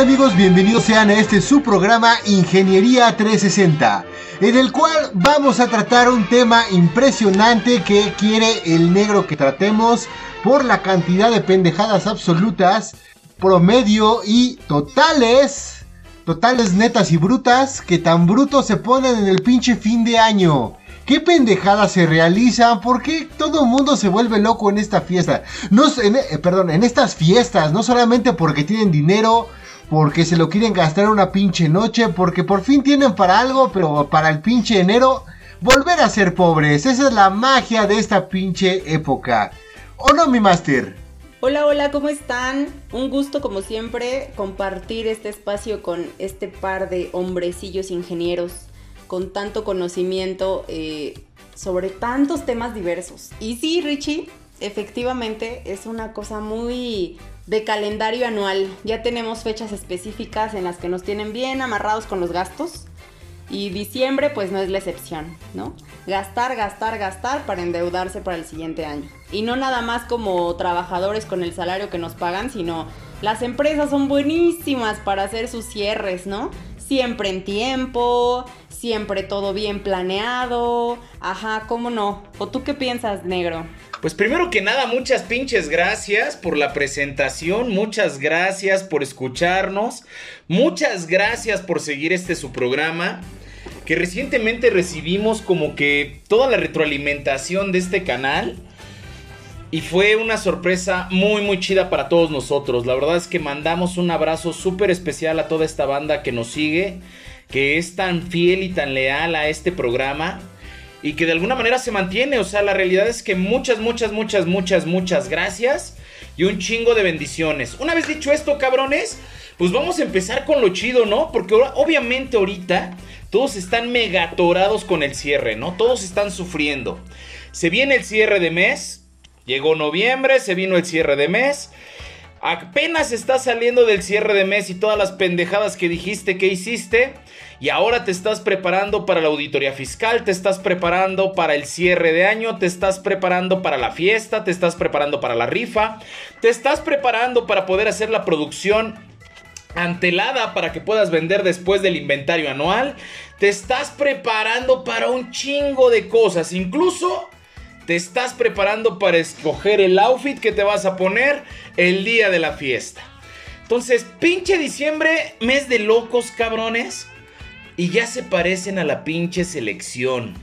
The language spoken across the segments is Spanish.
Amigos? Bienvenidos sean a este su programa Ingeniería 360, en el cual vamos a tratar un tema impresionante que quiere el negro que tratemos por la cantidad de pendejadas absolutas, promedio y totales, totales netas y brutas, que tan brutos se ponen en el pinche fin de año. ¿Qué pendejadas se realizan? ¿Por qué todo el mundo se vuelve loco en esta fiesta? No, eh, perdón, en estas fiestas, no solamente porque tienen dinero, porque se lo quieren gastar una pinche noche, porque por fin tienen para algo, pero para el pinche enero, volver a ser pobres. Esa es la magia de esta pinche época. ¿O no, mi máster? Hola, hola, ¿cómo están? Un gusto como siempre compartir este espacio con este par de hombrecillos ingenieros con tanto conocimiento eh, sobre tantos temas diversos. Y sí, Richie, efectivamente es una cosa muy de calendario anual. Ya tenemos fechas específicas en las que nos tienen bien amarrados con los gastos. Y diciembre pues no es la excepción, ¿no? Gastar, gastar, gastar para endeudarse para el siguiente año. Y no nada más como trabajadores con el salario que nos pagan, sino las empresas son buenísimas para hacer sus cierres, ¿no? Siempre en tiempo, siempre todo bien planeado. Ajá, ¿cómo no? ¿O tú qué piensas, negro? Pues primero que nada, muchas pinches gracias por la presentación, muchas gracias por escucharnos, muchas gracias por seguir este su programa, que recientemente recibimos como que toda la retroalimentación de este canal. Y fue una sorpresa muy muy chida para todos nosotros. La verdad es que mandamos un abrazo súper especial a toda esta banda que nos sigue, que es tan fiel y tan leal a este programa y que de alguna manera se mantiene. O sea, la realidad es que muchas, muchas, muchas, muchas, muchas gracias y un chingo de bendiciones. Una vez dicho esto, cabrones, pues vamos a empezar con lo chido, ¿no? Porque obviamente ahorita todos están megatorados con el cierre, ¿no? Todos están sufriendo. Se viene el cierre de mes, llegó noviembre, se vino el cierre de mes. Apenas estás saliendo del cierre de mes y todas las pendejadas que dijiste que hiciste. Y ahora te estás preparando para la auditoría fiscal, te estás preparando para el cierre de año, te estás preparando para la fiesta, te estás preparando para la rifa, te estás preparando para poder hacer la producción antelada para que puedas vender después del inventario anual. Te estás preparando para un chingo de cosas, incluso te estás preparando para escoger el outfit que te vas a poner el día de la fiesta. Entonces, pinche diciembre, mes de locos, cabrones y ya se parecen a la pinche selección.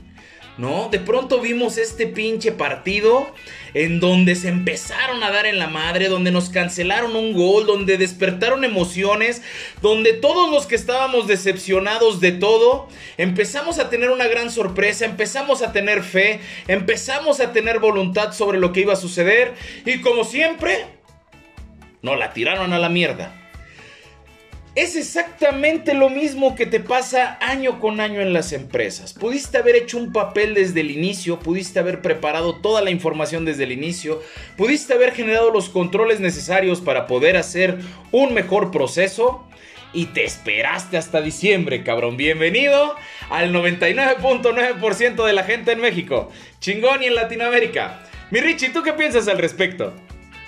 ¿No? De pronto vimos este pinche partido en donde se empezaron a dar en la madre, donde nos cancelaron un gol, donde despertaron emociones, donde todos los que estábamos decepcionados de todo, empezamos a tener una gran sorpresa, empezamos a tener fe, empezamos a tener voluntad sobre lo que iba a suceder y como siempre, nos la tiraron a la mierda. Es exactamente lo mismo que te pasa año con año en las empresas. Pudiste haber hecho un papel desde el inicio, pudiste haber preparado toda la información desde el inicio, pudiste haber generado los controles necesarios para poder hacer un mejor proceso y te esperaste hasta diciembre, cabrón. Bienvenido al 99.9% de la gente en México. Chingón y en Latinoamérica. Mi Richie, ¿tú qué piensas al respecto?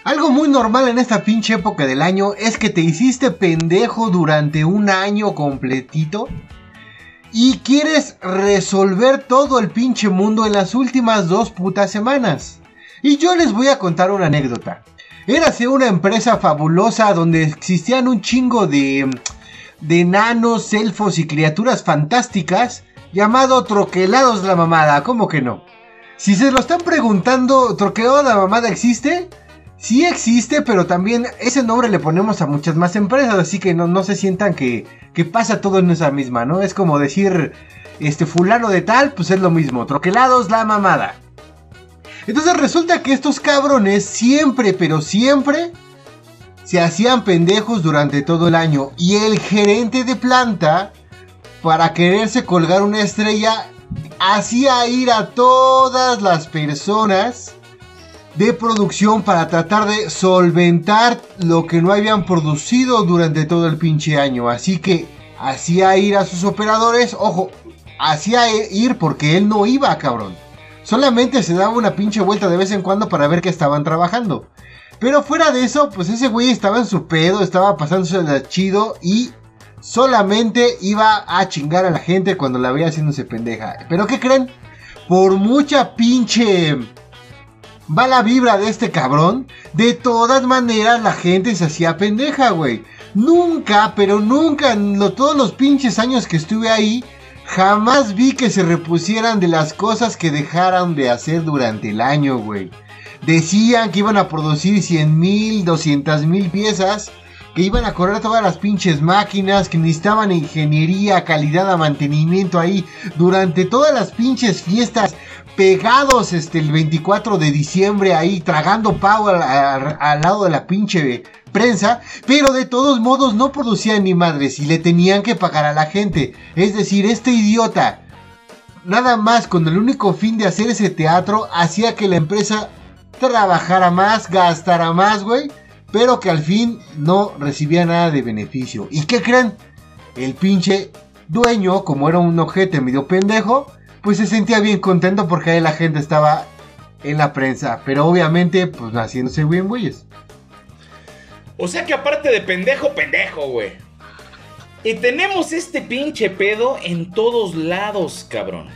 Algo muy normal en esta pinche época del año es que te hiciste pendejo durante un año completito y quieres resolver todo el pinche mundo en las últimas dos putas semanas. Y yo les voy a contar una anécdota. Érase una empresa fabulosa donde existían un chingo de, de nanos, elfos y criaturas fantásticas llamado Troquelados la Mamada, ¿cómo que no? Si se lo están preguntando, ¿Troquelados la Mamada existe? Sí existe, pero también ese nombre le ponemos a muchas más empresas, así que no, no se sientan que, que, pasa todo en esa misma, ¿no? Es como decir, este fulano de tal, pues es lo mismo, troquelados la mamada. Entonces resulta que estos cabrones siempre, pero siempre, se hacían pendejos durante todo el año. Y el gerente de planta, para quererse colgar una estrella, hacía ir a todas las personas de producción para tratar de solventar lo que no habían producido durante todo el pinche año. Así que hacía ir a sus operadores, ojo, hacía ir porque él no iba, cabrón. Solamente se daba una pinche vuelta de vez en cuando para ver que estaban trabajando. Pero fuera de eso, pues ese güey estaba en su pedo, estaba pasándose de chido y solamente iba a chingar a la gente cuando la veía haciéndose pendeja. Pero ¿qué creen? Por mucha pinche la vibra de este cabrón, de todas maneras la gente se hacía pendeja, güey. Nunca, pero nunca, en todos los pinches años que estuve ahí, jamás vi que se repusieran de las cosas que dejaron de hacer durante el año, güey. Decían que iban a producir 100 mil, 200 mil piezas, que iban a correr todas las pinches máquinas, que necesitaban ingeniería, calidad, mantenimiento ahí durante todas las pinches fiestas pegados este, el 24 de diciembre ahí tragando pavo al, lado de la pinche prensa, pero de todos modos no producían ni madres y le tenían que pagar a la gente. Es decir, este idiota, nada más con el único fin de hacer ese teatro, hacía que la empresa trabajara más, gastara más, güey, pero que al fin no recibía nada de beneficio. ¿Y qué creen? El pinche dueño, como era un ojete medio pendejo, pues se sentía bien contento porque ahí la gente estaba en la prensa. Pero obviamente, pues haciéndose bien güeyes. O sea que aparte de pendejo, pendejo, güey. Y tenemos este pinche pedo en todos lados, cabrón.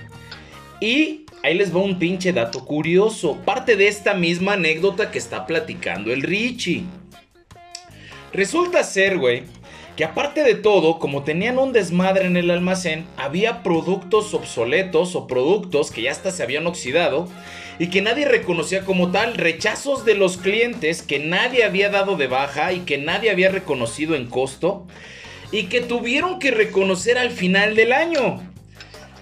Y ahí les va un pinche dato curioso. Parte de esta misma anécdota que está platicando el Richie. Resulta ser, güey, que aparte de todo, como tenían un desmadre en el almacén, había productos obsoletos o productos que ya hasta se habían oxidado y que nadie reconocía como tal, rechazos de los clientes que nadie había dado de baja y que nadie había reconocido en costo y que tuvieron que reconocer al final del año.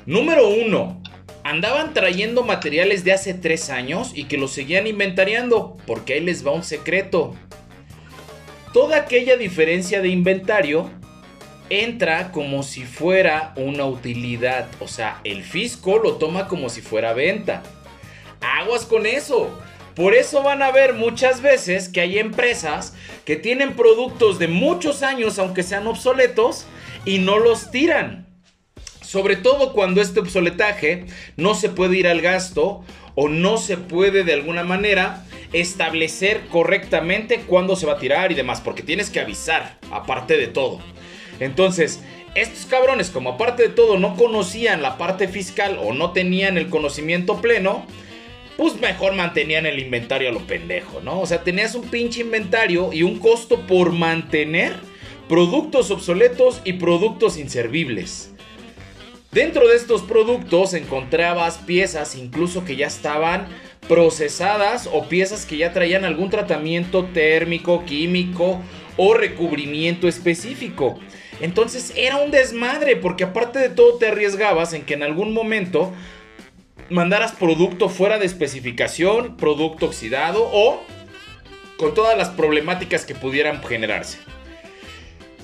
Número 1. Andaban trayendo materiales de hace 3 años y que los seguían inventariando, porque ahí les va un secreto toda aquella diferencia de inventario entra como si fuera una utilidad. O sea, el fisco lo toma como si fuera venta. Aguas con eso. Por eso van a ver muchas veces que hay empresas que tienen productos de muchos años, aunque sean obsoletos, y no los tiran. Sobre todo cuando este obsoletaje no se puede ir al gasto o no se puede de alguna manera establecer correctamente cuándo se va a tirar y demás, porque tienes que avisar, aparte de todo. Entonces, estos cabrones, como aparte de todo no conocían la parte fiscal o no tenían el conocimiento pleno, pues mejor mantenían el inventario a lo pendejo, ¿no? O sea, tenías un pinche inventario y un costo por mantener productos obsoletos y productos inservibles. Dentro de estos productos encontrabas piezas incluso que ya estaban procesadas o piezas que ya traían algún tratamiento térmico, químico o recubrimiento específico. Entonces era un desmadre porque aparte de todo te arriesgabas en que en algún momento mandaras producto fuera de especificación, producto oxidado o con todas las problemáticas que pudieran generarse.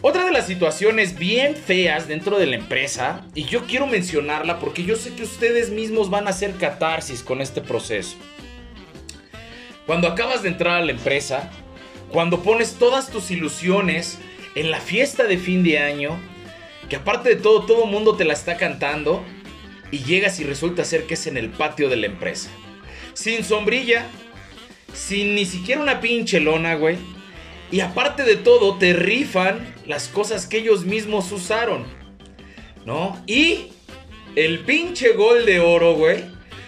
Otra de las situaciones bien feas dentro de la empresa, y yo quiero mencionarla porque yo sé que ustedes mismos van a hacer catarsis con este proceso. Cuando acabas de entrar a la empresa, cuando pones todas tus ilusiones en la fiesta de fin de año, que aparte de todo, todo el mundo te la está cantando, y llegas y resulta ser que es en el patio de la empresa. Sin sombrilla, sin ni siquiera una pinche lona, güey y aparte de todo, te rifan las cosas que ellos mismos usaron. ¿No? Y el pinche gol de oro, güey.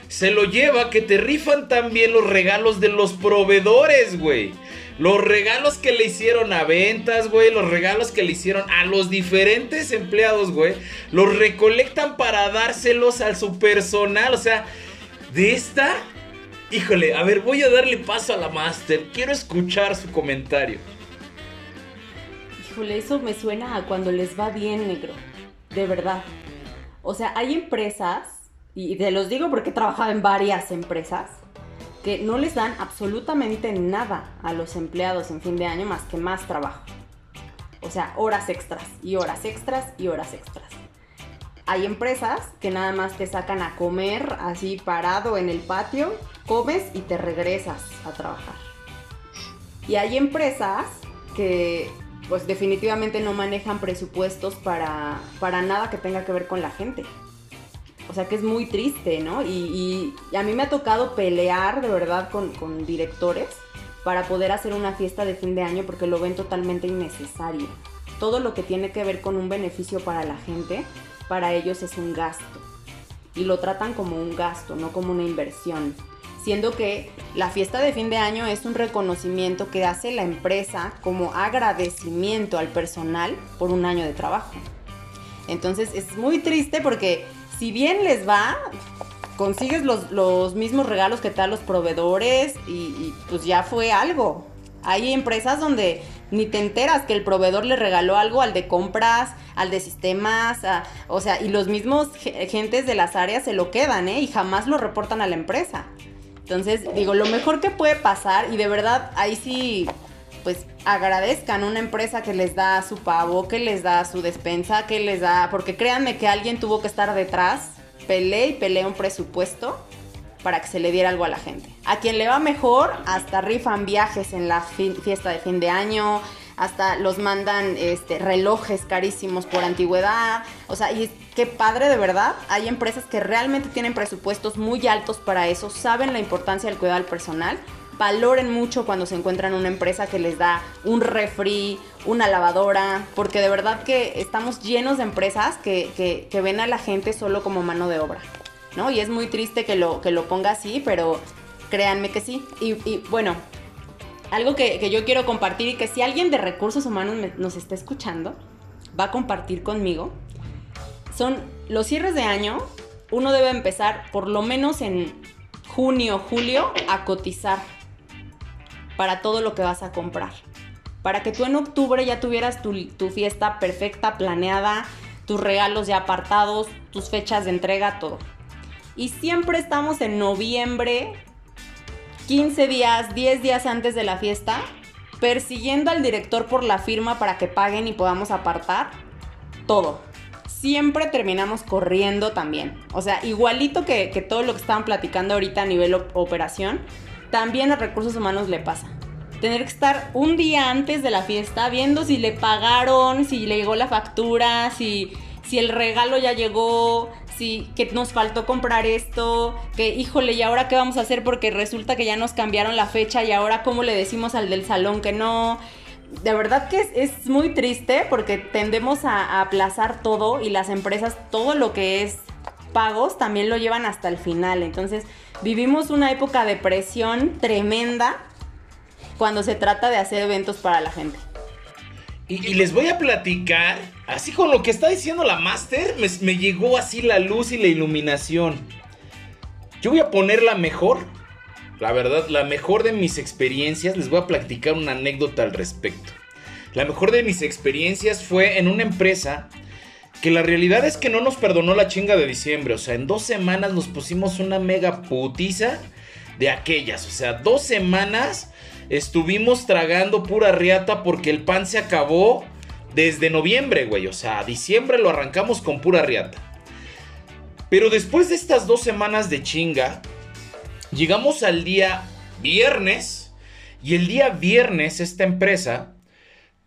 Se lo lleva que te rifan también los regalos de los proveedores, güey. Los regalos que le hicieron a ventas, güey. Los regalos que le hicieron a los diferentes empleados, güey. Los recolectan para dárselos a su personal. O sea, de esta Híjole, a ver, voy a darle paso a la Master. Quiero escuchar su comentario. Eso me suena a cuando les va bien, negro. De verdad. O sea, hay empresas, y te los digo porque he trabajado en varias empresas, que no les dan absolutamente nada a los empleados en fin de año más que más trabajo. O sea, horas extras y horas extras y horas extras. Hay empresas que nada más te sacan a comer así parado en el patio, comes y te regresas a trabajar. Y hay empresas que pues definitivamente no manejan presupuestos para, para nada que tenga que ver con la gente. O sea que es muy triste, ¿no? Y, a mí me ha tocado pelear de verdad con, con, directores para poder hacer una fiesta de fin de año porque lo ven totalmente innecesario. Todo lo que tiene que ver con un beneficio para la gente, para ellos es un gasto. Y lo tratan como un gasto, no como una inversión. Siendo que la fiesta de fin de año es un reconocimiento que hace la empresa como agradecimiento al personal por un año de trabajo. Entonces es muy triste porque si bien les va, consigues los, mismos regalos que te dan los proveedores y, pues ya fue algo. Hay empresas donde ni te enteras que el proveedor le regaló algo al de compras, al de sistemas, o sea, y los mismos gentes de las áreas se lo quedan, ¿eh? Y jamás lo reportan a la empresa. Entonces, digo, lo mejor que puede pasar, y de verdad ahí sí, pues agradezcan una empresa que les da su pavo, que les da su despensa, que les da, porque créanme que alguien tuvo que estar detrás, peleé y peleé un presupuesto para que se le diera algo a la gente. A quien le va mejor, hasta rifan viajes en la fiesta de fin de año, hasta los mandan este, relojes carísimos por antigüedad. O sea, y qué padre de verdad. Hay empresas que realmente tienen presupuestos muy altos para eso, saben la importancia del cuidado al personal valoren mucho cuando se encuentran una empresa que les da un refri, una lavadora, porque de verdad que estamos llenos de empresas que, ven a la gente solo como mano de obra, ¿no? Y es muy triste que lo, que lo ponga así, pero créanme que sí. Y, bueno, algo que, yo quiero compartir y que si alguien de recursos humanos nos está escuchando, va a compartir conmigo, son los cierres de año. Uno debe empezar por lo menos en junio, julio a cotizar para todo lo que vas a comprar. Para que tú en octubre ya tuvieras tu, fiesta perfecta, planeada, tus regalos ya apartados, tus fechas de entrega, todo. Y siempre estamos en noviembre, 15 días, 10 días antes de la fiesta, persiguiendo al director por la firma para que paguen y podamos apartar todo. Siempre terminamos corriendo también. O sea, igualito que, todo lo que estaban platicando ahorita a nivel operación, también a recursos humanos le pasa. Tener que estar un día antes de la fiesta viendo si le pagaron, si le llegó la factura, si, si el regalo ya llegó, si que nos faltó comprar esto, que híjole, ¿y ahora qué vamos a hacer? Porque resulta que ya nos cambiaron la fecha y ahora cómo le decimos al del salón que no. De verdad que es, muy triste porque tendemos a aplazar todo y las empresas todo lo que es pagos también lo llevan hasta el final. Entonces, vivimos una época de presión tremenda cuando se trata de hacer eventos para la gente. Y, les voy a platicar, así con lo que está diciendo la Master, me, llegó así la luz y la iluminación. Yo voy a poner la mejor, la verdad, la mejor de mis experiencias. Les voy a platicar una anécdota al respecto. La mejor de mis experiencias fue en una empresa que la realidad es que no nos perdonó la chinga de diciembre. O sea, en dos semanas nos pusimos una mega putiza de aquellas. O sea, dos semanas estuvimos tragando pura riata porque el pan se acabó desde noviembre, güey. O sea, diciembre lo arrancamos con pura riata. Pero después de estas dos semanas de chinga, llegamos al día viernes. Y el día viernes esta empresa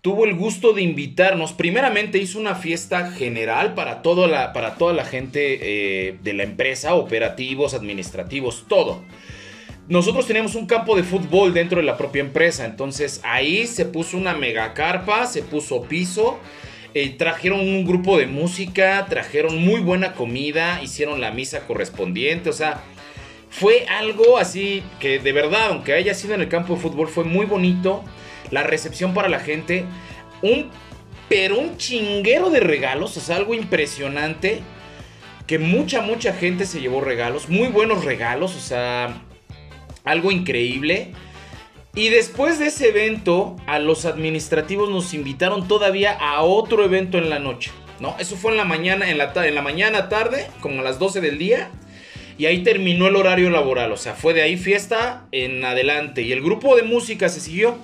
tuvo el gusto de invitarnos. Primeramente hizo una fiesta general para, la, para toda la gente eh, de la empresa, operativos, administrativos, todo. Nosotros teníamos un campo de fútbol dentro de la propia empresa, entonces ahí se puso una mega carpa, se puso piso, eh, trajeron un grupo de música, trajeron muy buena comida, hicieron la misa correspondiente, o sea, fue algo así que de verdad, aunque haya sido en el campo de fútbol, fue muy bonito la recepción para la gente, un pero un chinguero de regalos, o sea, algo impresionante. Que mucha, mucha gente se llevó regalos, muy buenos regalos, o sea, algo increíble. Y después de ese evento, a los administrativos nos invitaron todavía a otro evento en la noche. ¿no? Eso fue en la mañana, en la, en la mañana tarde, como a las 12 del día. y ahí terminó el horario laboral. O sea, fue de ahí fiesta en adelante. Y el grupo de música se siguió.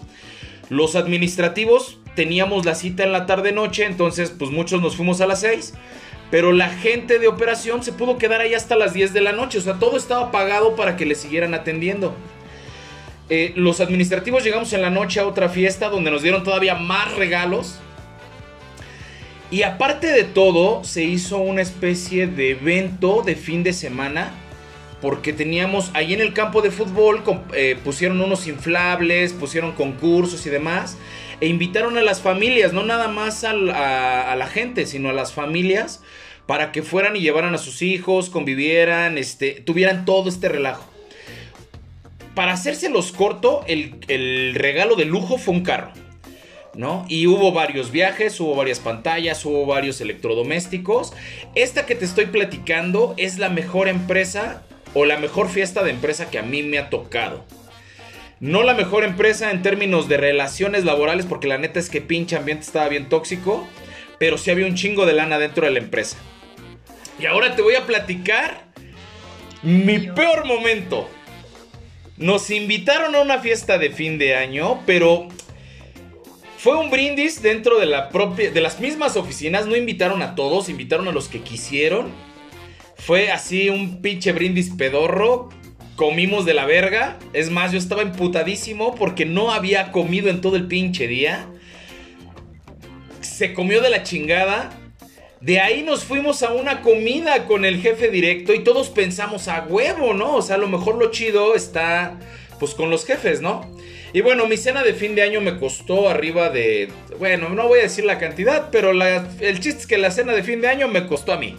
Los administrativos teníamos la cita en la tarde-noche, entonces pues muchos nos fuimos a las 6. Pero la gente de operación se pudo quedar ahí hasta las 10 de la noche. O sea, todo estaba pagado para que le siguieran atendiendo. Eh, los administrativos llegamos en la noche a otra fiesta donde nos dieron todavía más regalos. Y aparte de todo, se hizo una especie de evento de fin de semana. Porque teníamos ahí en el campo de fútbol, eh, pusieron unos inflables, pusieron concursos y demás. E invitaron a las familias, no nada más a, la gente, sino a las familias, para que fueran y llevaran a sus hijos, convivieran, este, tuvieran todo este relajo. Para hacérselos corto, el, el regalo de lujo fue un carro. ¿no? Y hubo varios viajes, hubo varias pantallas, hubo varios electrodomésticos. Esta que te estoy platicando es la mejor empresa o la mejor fiesta de empresa que a mí me ha tocado. No la mejor empresa en términos de relaciones laborales, porque la neta es que pinche ambiente estaba bien tóxico, pero sí había un chingo de lana dentro de la empresa. Y ahora te voy a platicar mi peor momento. Nos invitaron a una fiesta de fin de año, pero fue un brindis dentro de la propia de las mismas oficinas, no invitaron a todos, invitaron a los que quisieron. Fue así un pinche brindis pedorro. Comimos de la verga. Es más, yo estaba emputadísimo porque no había comido en todo el pinche día. Se comió de la chingada. De ahí nos fuimos a una comida con el jefe directo y todos pensamos a huevo, ¿no? O sea, a lo mejor lo chido está pues con los jefes, ¿no? Y bueno, mi cena de fin de año me costó arriba de... Bueno, no voy a decir la cantidad, pero el chiste es que la cena de fin de año me costó a mí.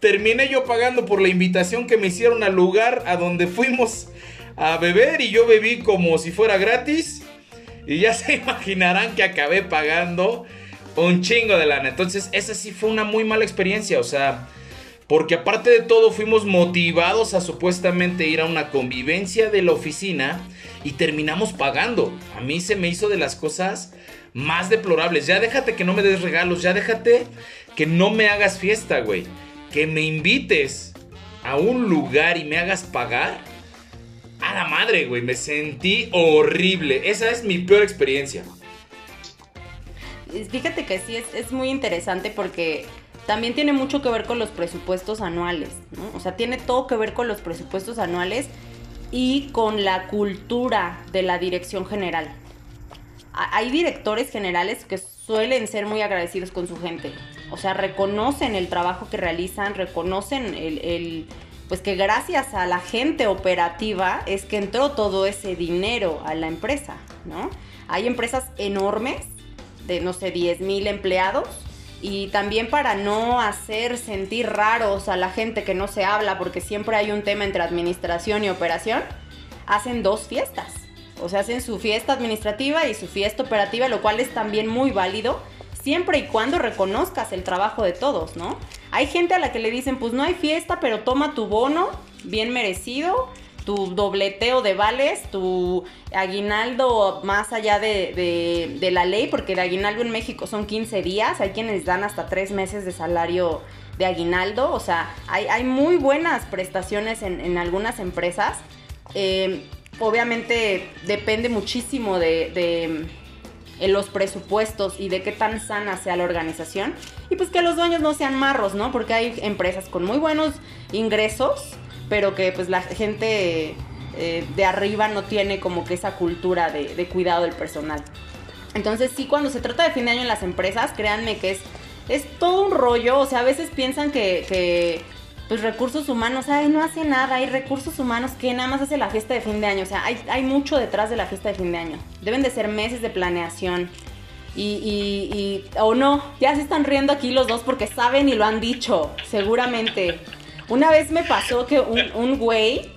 Terminé yo pagando por la invitación que me hicieron al lugar a donde fuimos a beber y yo bebí como si fuera gratis. Y ya se imaginarán que acabé pagando un chingo de lana. Entonces, esa sí fue una muy mala experiencia. O sea, porque aparte de todo fuimos motivados a supuestamente ir a una convivencia de la oficina y terminamos pagando. A mí se me hizo de las cosas más deplorables. Ya déjate que no me des regalos, ya déjate que no me hagas fiesta, güey. Que me invites a un lugar y me hagas pagar. A la madre, güey, me sentí horrible. Esa es mi peor experiencia. Fíjate que sí, es, es muy interesante porque también tiene mucho que ver con los presupuestos anuales. O sea, tiene todo que ver con los presupuestos anuales y con la cultura de la dirección general. Hay directores generales que suelen ser muy agradecidos con su gente. O sea, reconocen el trabajo que realizan, reconocen el, pues que gracias a la gente operativa es que entró todo ese dinero a la empresa, ¿no? Hay empresas enormes de, no sé, 10 mil empleados y también para no hacer sentir raros a la gente que no se habla, porque siempre hay un tema entre administración y operación, hacen dos fiestas. O sea, hacen su fiesta administrativa y su fiesta operativa, lo cual es también muy válido, siempre y cuando reconozcas el trabajo de todos, ¿no? Hay gente a la que le dicen, pues no hay fiesta, pero toma tu bono, bien merecido, tu dobleteo de vales, tu aguinaldo más allá de, la ley, porque el aguinaldo en México son 15 días, hay quienes dan hasta 3 meses de salario de aguinaldo, o sea, hay, muy buenas prestaciones en, algunas empresas. Eh, obviamente depende muchísimo de, los presupuestos y de qué tan sana sea la organización. Y pues que los dueños no sean marros, ¿no? Porque hay empresas con muy buenos ingresos pero que pues la gente eh, de arriba no tiene como que esa cultura de, cuidado del personal. Entonces sí, cuando se trata de fin de año en las empresas, créanme que es, es todo un rollo, o sea, a veces piensan que pues recursos humanos, ay, no hace nada, hay recursos humanos que nada más hace la fiesta de fin de año, o sea, hay, hay mucho detrás de la fiesta de fin de año. Deben de ser meses de planeación. Y, y, y, o no, ya se están riendo aquí los dos porque saben y lo han dicho, seguramente. Una vez me pasó que un, güey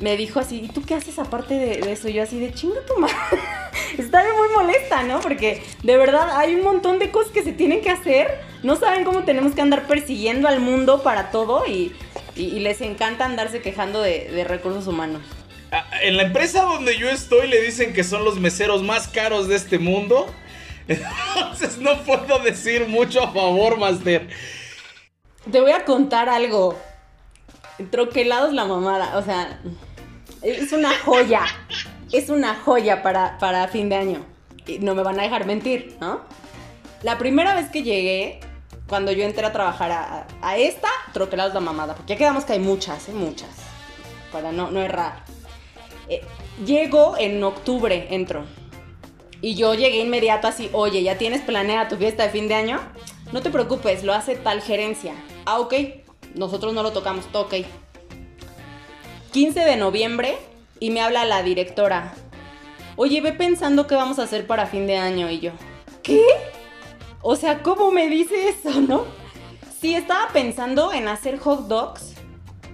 me dijo así, ¿y tú qué haces aparte de, eso? Y yo así de chinga tu madre. Estaba muy molesta, ¿no? Porque de verdad hay un montón de cosas que se tienen que hacer. No saben cómo tenemos que andar persiguiendo al mundo para todo y, les encanta andarse quejando de, de recursos humanos. Ah, en la empresa donde yo estoy le dicen que son los meseros más caros de este mundo. Entonces no puedo decir mucho a favor, Master. Te voy a contar algo troquelados la mamada, o sea, es una joya, es una joya para, para fin de año. Y no me van a dejar mentir, ¿no? La primera vez que llegué, cuando yo entré a trabajar a, esta, troquelados la mamada, porque ya quedamos que hay muchas, ¿eh? muchas, para no, no errar. Eh, llego en octubre, entro. Y yo llegué inmediato así, oye, ¿ya tienes planeada tu fiesta de fin de año? No te preocupes, lo hace tal gerencia. Ah, ok, nosotros no lo tocamos, ok. 15 de noviembre y me habla la directora. Oye, ve pensando qué vamos a hacer para fin de año. Y yo, ¿qué? O sea, ¿cómo me dice eso, no? Sí, estaba pensando en hacer hot dogs.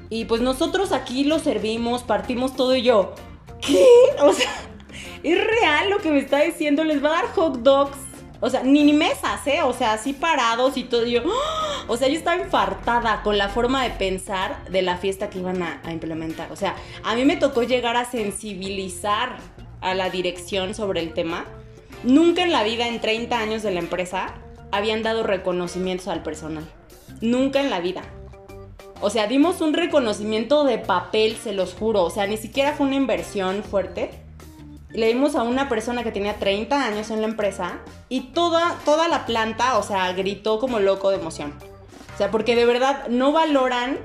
Y pues nosotros aquí lo servimos, partimos todo y yo. ¿Qué? O sea, es real lo que me está diciendo. Les va a dar hot dogs o sea, ni, ni mesas, ¿eh? O sea, así parados y todo. Yo, ¡ah! o sea, yo estaba infartada con la forma de pensar de la fiesta que iban a, implementar. O sea, a mí me tocó llegar a sensibilizar a la dirección sobre el tema. Nunca en la vida, en 30 años de la empresa, habían dado reconocimientos al personal. Nunca en la vida. O sea, dimos un reconocimiento de papel, se los juro. O sea, ni siquiera fue una inversión fuerte le dimos a una persona que tenía 30 años en la empresa y toda, toda la planta, o sea, gritó como loco de emoción. O sea, porque de verdad no valoran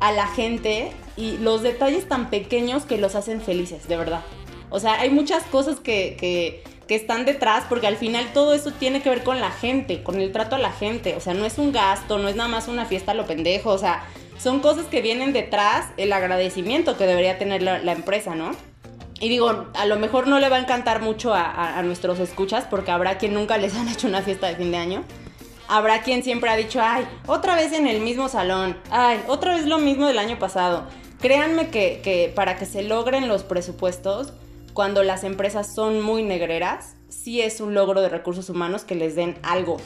a la gente y los detalles tan pequeños que los hacen felices, de verdad. O sea, hay muchas cosas que, que, que están detrás porque al final todo eso tiene que ver con la gente, con el trato a la gente. O sea, no es un gasto, no es nada más una fiesta a lo pendejo. O sea, son cosas que vienen detrás el agradecimiento que debería tener la, la empresa, ¿no? Y digo, a lo mejor no le va a encantar mucho a, nuestros escuchas porque habrá quien nunca les han hecho una fiesta de fin de año. Habrá quien siempre ha dicho, ay, otra vez en el mismo salón, ay, otra vez lo mismo del año pasado. Créanme que, que para que se logren los presupuestos, cuando las empresas son muy negreras, sí es un logro de recursos humanos que les den algo.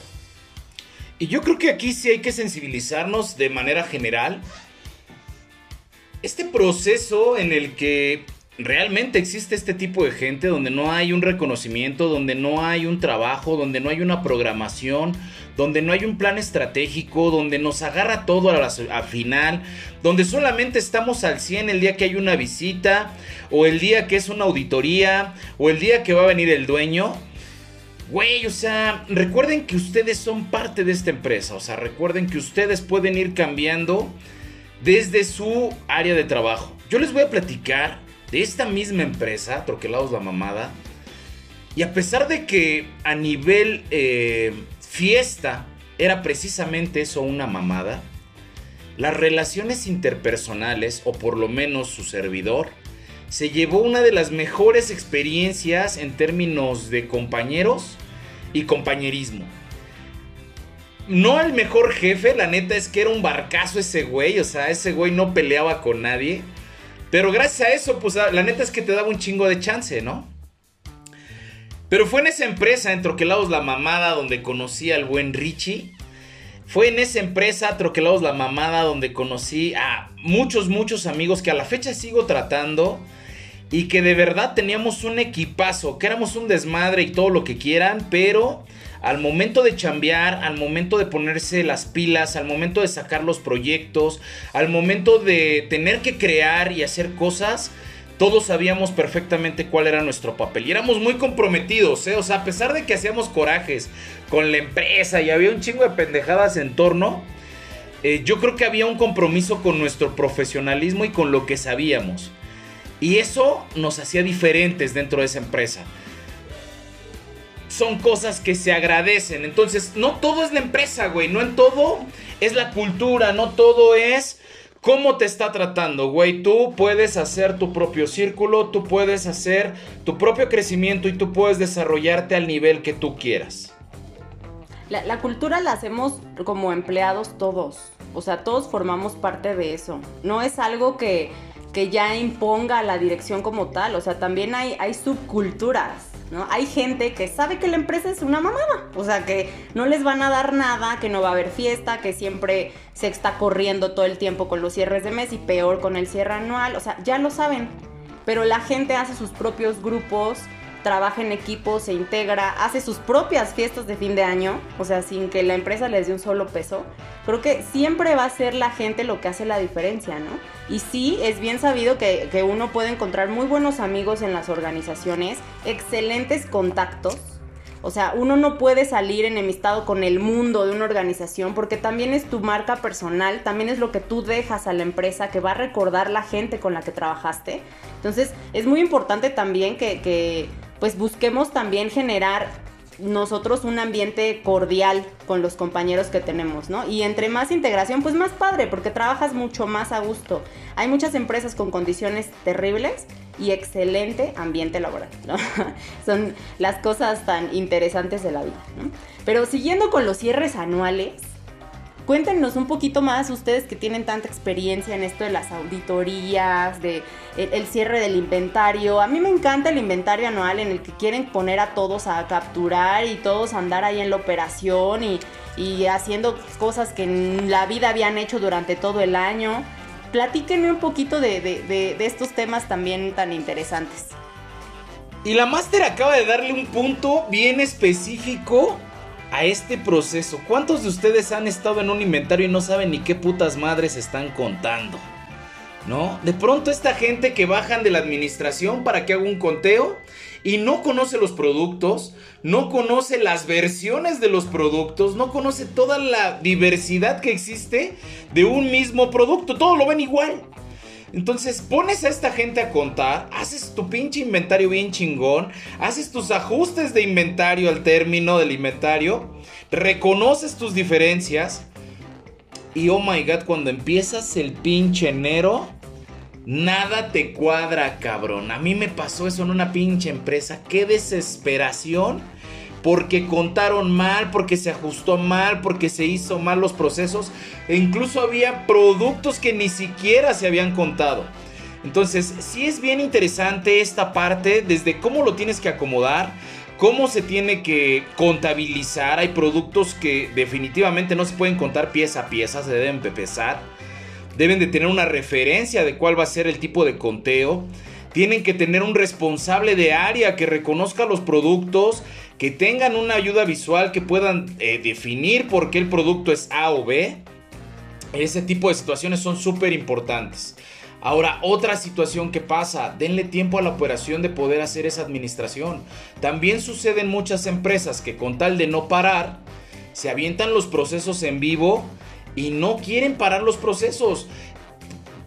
Y yo creo que aquí sí hay que sensibilizarnos de manera general. Este proceso en el que realmente existe este tipo de gente donde no hay un reconocimiento, donde no hay un trabajo, donde no hay una programación, donde no hay un plan estratégico, donde nos agarra todo a la final, donde solamente estamos al 100 el día que hay una visita, o el día que es una auditoría, o el día que va a venir el dueño. Güey, o sea, recuerden que ustedes son parte de esta empresa, o sea, recuerden que ustedes pueden ir cambiando desde su área de trabajo. Yo les voy a platicar esta misma empresa, Troquelados La Mamada. Y a pesar de que a nivel eh, fiesta era precisamente eso una mamada, las relaciones interpersonales, o por lo menos su servidor, se llevó una de las mejores experiencias en términos de compañeros y compañerismo. No el mejor jefe, la neta es que era un barcazo ese güey, o sea, ese güey no peleaba con nadie. Pero gracias a eso, pues la neta es que te daba un chingo de chance, ¿no? Pero fue en esa empresa, en Troquelados La Mamada, donde conocí al buen Richie. Fue en esa empresa, Troquelados La Mamada, donde conocí a muchos, muchos amigos que a la fecha sigo tratando. Y que de verdad teníamos un equipazo, que éramos un desmadre y todo lo que quieran, pero al momento de chambear, al momento de ponerse las pilas, al momento de sacar los proyectos, al momento de tener que crear y hacer cosas, todos sabíamos perfectamente cuál era nuestro papel. Y éramos muy comprometidos, ¿eh? O sea, a pesar de que hacíamos corajes con la empresa y había un chingo de pendejadas en torno, eh, yo creo que había un compromiso con nuestro profesionalismo y con lo que sabíamos. Y eso nos hacía diferentes dentro de esa empresa son cosas que se agradecen. Entonces, no todo es la empresa, güey. No en todo es la cultura, no todo es cómo te está tratando, güey. Tú puedes hacer tu propio círculo, tú puedes hacer tu propio crecimiento y tú puedes desarrollarte al nivel que tú quieras. La, cultura la hacemos como empleados todos. O sea, todos formamos parte de eso. No es algo que, que ya imponga la dirección como tal. O sea, también hay, subculturas. ¿no? Hay gente que sabe que la empresa es una mamada, o sea, que no les van a dar nada, que no va a haber fiesta, que siempre se está corriendo todo el tiempo con los cierres de mes y peor con el cierre anual, o sea, ya lo saben. Pero la gente hace sus propios grupos, trabaja en equipo, se integra, hace sus propias fiestas de fin de año, o sea, sin que la empresa les dé un solo peso, creo que siempre va a ser la gente lo que hace la diferencia, ¿no? Y sí, es bien sabido que, que uno puede encontrar muy buenos amigos en las organizaciones, excelentes contactos, o sea, uno no puede salir enemistado con el mundo de una organización porque también es tu marca personal, también es lo que tú dejas a la empresa que va a recordar la gente con la que trabajaste. Entonces, es muy importante también que, que pues busquemos también generar nosotros un ambiente cordial con los compañeros que tenemos, ¿no? Y entre más integración, pues más padre, porque trabajas mucho más a gusto. Hay muchas empresas con condiciones terribles y excelente ambiente laboral, ¿no? Son las cosas tan interesantes de la vida, ¿no? Pero siguiendo con los cierres anuales, Cuéntenos un poquito más ustedes que tienen tanta experiencia en esto de las auditorías, de el, cierre del inventario. A mí me encanta el inventario anual en el que quieren poner a todos a capturar y todos andar ahí en la operación y, y haciendo cosas que en la vida habían hecho durante todo el año. Platíquenme un poquito de, de, de estos temas también tan interesantes. Y la máster acaba de darle un punto bien específico a este proceso. ¿Cuántos de ustedes han estado en un inventario y no saben ni qué putas madres están contando? ¿No? De pronto esta gente que bajan de la administración para que haga un conteo y no conoce los productos, no conoce las versiones de los productos, no conoce toda la diversidad que existe de un mismo producto, todo lo ven igual. Entonces pones a esta gente a contar, haces tu pinche inventario bien chingón, haces tus ajustes de inventario al término del inventario, reconoces tus diferencias y oh my god, cuando empiezas el pinche enero, nada te cuadra, cabrón. A mí me pasó eso en una pinche empresa, qué desesperación porque contaron mal, porque se ajustó mal, porque se hizo mal los procesos. E incluso había productos que ni siquiera se habían contado. Entonces, sí es bien interesante esta parte, desde cómo lo tienes que acomodar, cómo se tiene que contabilizar. Hay productos que definitivamente no se pueden contar pieza a pieza, se deben pesar. Deben de tener una referencia de cuál va a ser el tipo de conteo. Tienen que tener un responsable de área que reconozca los productos que tengan una ayuda visual, que puedan eh, definir por qué el producto es A o B. Ese tipo de situaciones son súper importantes. Ahora, otra situación que pasa, denle tiempo a la operación de poder hacer esa administración. También sucede en muchas empresas que con tal de no parar, se avientan los procesos en vivo y no quieren parar los procesos.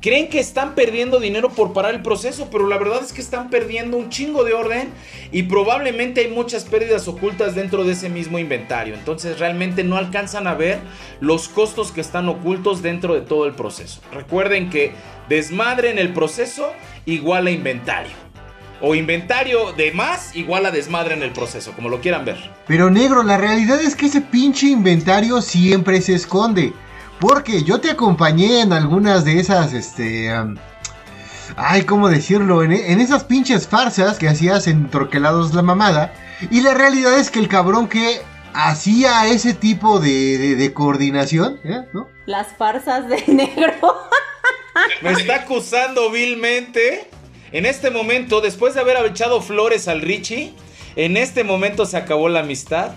Creen que están perdiendo dinero por parar el proceso, pero la verdad es que están perdiendo un chingo de orden y probablemente hay muchas pérdidas ocultas dentro de ese mismo inventario. Entonces realmente no alcanzan a ver los costos que están ocultos dentro de todo el proceso. Recuerden que desmadre en el proceso igual a inventario. O inventario de más igual a desmadre en el proceso, como lo quieran ver. Pero negro, la realidad es que ese pinche inventario siempre se esconde. Porque yo te acompañé en algunas de esas, este... ay, ¿cómo decirlo? En, esas pinches farsas que hacías en Troquelados la Mamada. Y la realidad es que el cabrón que hacía ese tipo de, coordinación, ¿eh? ¿no? Las farsas de negro. Me está acusando vilmente. En este momento, después de haber echado flores al Richie, en este momento se acabó la amistad.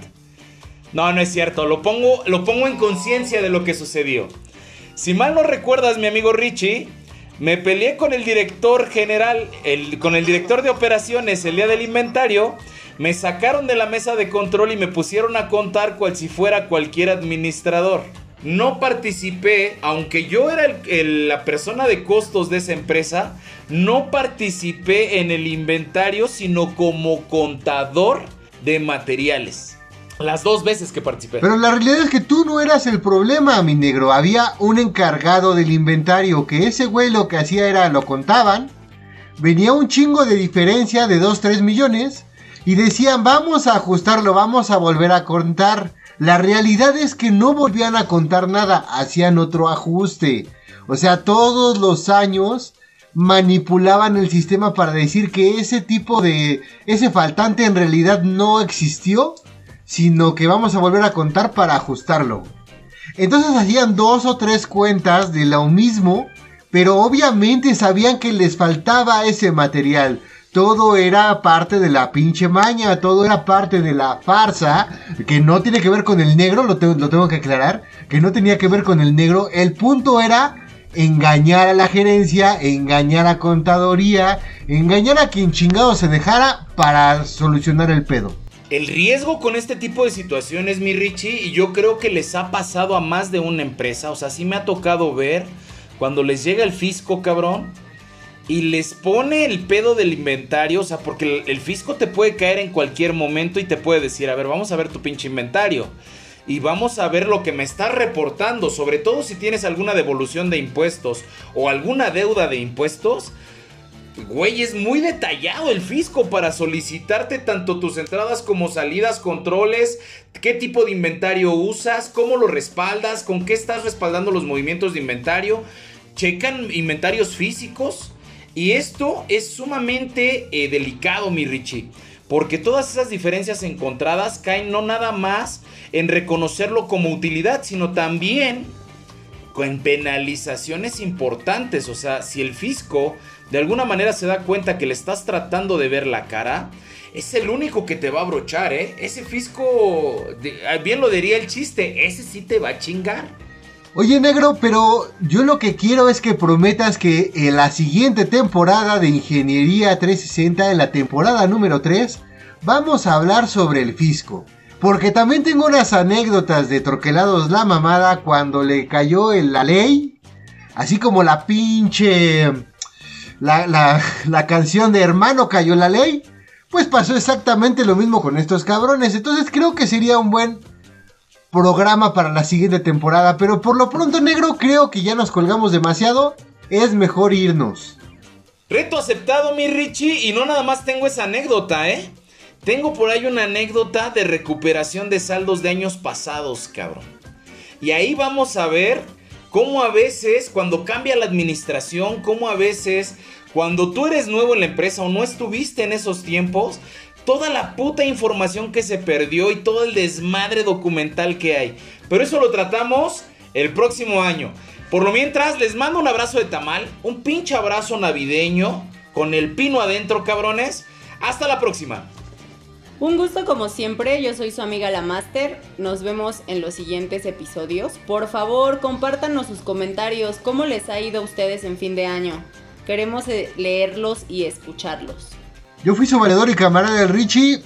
No, no es cierto. Lo pongo, lo pongo en conciencia de lo que sucedió. Si mal no recuerdas, mi amigo Richie, me peleé con el director general, con el director de operaciones el día del inventario. Me sacaron de la mesa de control y me pusieron a contar cual si fuera cualquier administrador. No participé, aunque yo era la persona de costos de esa empresa, no participé en el inventario, sino como contador de materiales. Las dos veces que participé. Pero la realidad es que tú no eras el problema, mi negro. Había un encargado del inventario que ese güey lo que hacía era lo contaban. Venía un chingo de diferencia de 2, 3 millones. Y decían, vamos a ajustarlo, vamos a volver a contar. La realidad es que no volvían a contar nada, hacían otro ajuste. O sea, todos los años manipulaban el sistema para decir que ese tipo de... ese faltante en realidad no existió sino que vamos a volver a contar para ajustarlo. Entonces hacían dos o tres cuentas de lo mismo, pero obviamente sabían que les faltaba ese material. todo era parte de la pinche maña, todo era parte de la farsa, que no tiene que ver con el negro, lo, lo tengo que aclarar, que no tenía que ver con el negro. El punto era engañar a la gerencia, engañar a contadoría, engañar a quien chingado se dejara para solucionar el pedo. El riesgo con este tipo de situaciones, mi Richie, y yo creo que les ha pasado a más de una empresa, o sea, sí me ha tocado ver cuando les llega el fisco, cabrón, y les pone el pedo del inventario, o sea, porque el, fisco te puede caer en cualquier momento y te puede decir, a ver, vamos a ver tu pinche inventario. Y vamos a ver lo que me está reportando, sobre todo si tienes alguna devolución de impuestos o alguna deuda de impuestos. Güey, es muy detallado el fisco para solicitarte tanto tus entradas como salidas, controles, qué tipo de inventario usas, cómo lo respaldas, con qué estás respaldando los movimientos de inventario. Checan inventarios físicos y esto es sumamente eh, delicado, mi Richie. Porque todas esas diferencias encontradas caen no nada más en reconocerlo como utilidad, sino también con penalizaciones importantes. O sea, si el fisco de alguna manera se da cuenta que le estás tratando de ver la cara, es el único que te va a brochar, ¿eh? Ese fisco, bien lo diría el chiste, ese sí te va a chingar. Oye negro, pero yo lo que quiero es que prometas que en la siguiente temporada de Ingeniería 360, en la temporada número 3, vamos a hablar sobre el fisco. Porque también tengo unas anécdotas de Troquelados la mamada cuando le cayó en la ley. Así como la pinche... La, la, la canción de Hermano cayó la ley. Pues pasó exactamente lo mismo con estos cabrones. Entonces creo que sería un buen programa para la siguiente temporada. Pero por lo pronto, negro, creo que ya nos colgamos demasiado. Es mejor irnos. Reto aceptado, mi Richie. Y no nada más tengo esa anécdota, ¿eh? Tengo por ahí una anécdota de recuperación de saldos de años pasados, cabrón. Y ahí vamos a ver cómo a veces, cuando cambia la administración, cómo a veces, cuando tú eres nuevo en la empresa o no estuviste en esos tiempos, toda la puta información que se perdió y todo el desmadre documental que hay. Pero eso lo tratamos el próximo año. Por lo mientras, les mando un abrazo de tamal, un pinche abrazo navideño, con el pino adentro, cabrones. Hasta la próxima. Un gusto como siempre, yo soy su amiga la Master. Nos vemos en los siguientes episodios. Por favor, compártanos sus comentarios. ¿Cómo les ha ido a ustedes en fin de año? Queremos eh, leerlos y escucharlos. Yo fui su valedor y camarada del Richie,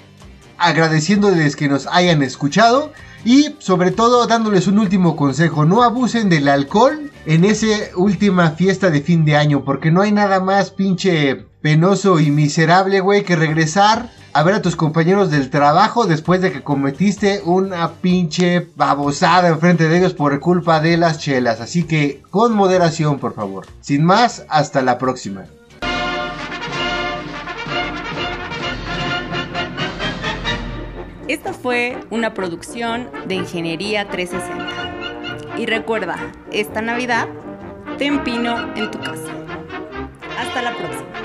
agradeciéndoles que nos hayan escuchado y sobre todo dándoles un último consejo, no abusen del alcohol en esa última fiesta de fin de año, porque no hay nada más pinche penoso y miserable, güey, que regresar a ver a tus compañeros del trabajo después de que cometiste una pinche babosada enfrente de ellos por culpa de las chelas. Así que con moderación, por favor. Sin más, hasta la próxima. Esta fue una producción de Ingeniería 360. Y recuerda, esta Navidad, ten pino en tu casa. Hasta la próxima.